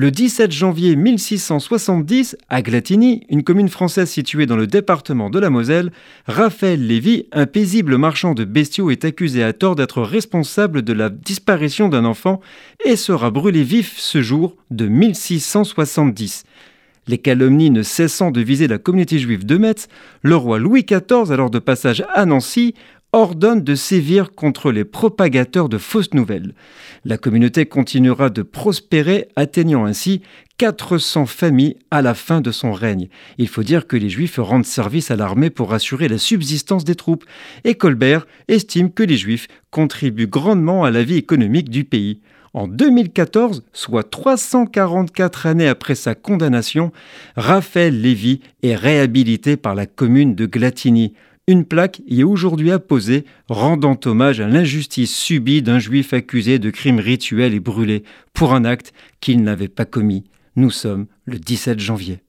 Le 17 janvier 1670, à Glatigny, une commune française située dans le département de la Moselle, Raphaël Lévy, un paisible marchand de bestiaux, est accusé à tort d'être responsable de la disparition d'un enfant et sera brûlé vif ce jour de 1670. Les calomnies ne cessant de viser la communauté juive de Metz, le roi Louis XIV, alors de passage à Nancy, ordonne de sévir contre les propagateurs de fausses nouvelles. La communauté continuera de prospérer, atteignant ainsi 400 familles à la fin de son règne. Il faut dire que les Juifs rendent service à l'armée pour assurer la subsistance des troupes, et Colbert estime que les Juifs contribuent grandement à la vie économique du pays. En 2014, soit 344 années après sa condamnation, Raphaël Lévy est réhabilité par la commune de Glatigny. Une plaque y est aujourd'hui apposée, rendant hommage à l'injustice subie d'un juif accusé de crimes rituels et brûlé pour un acte qu'il n'avait pas commis. Nous sommes le 17 janvier.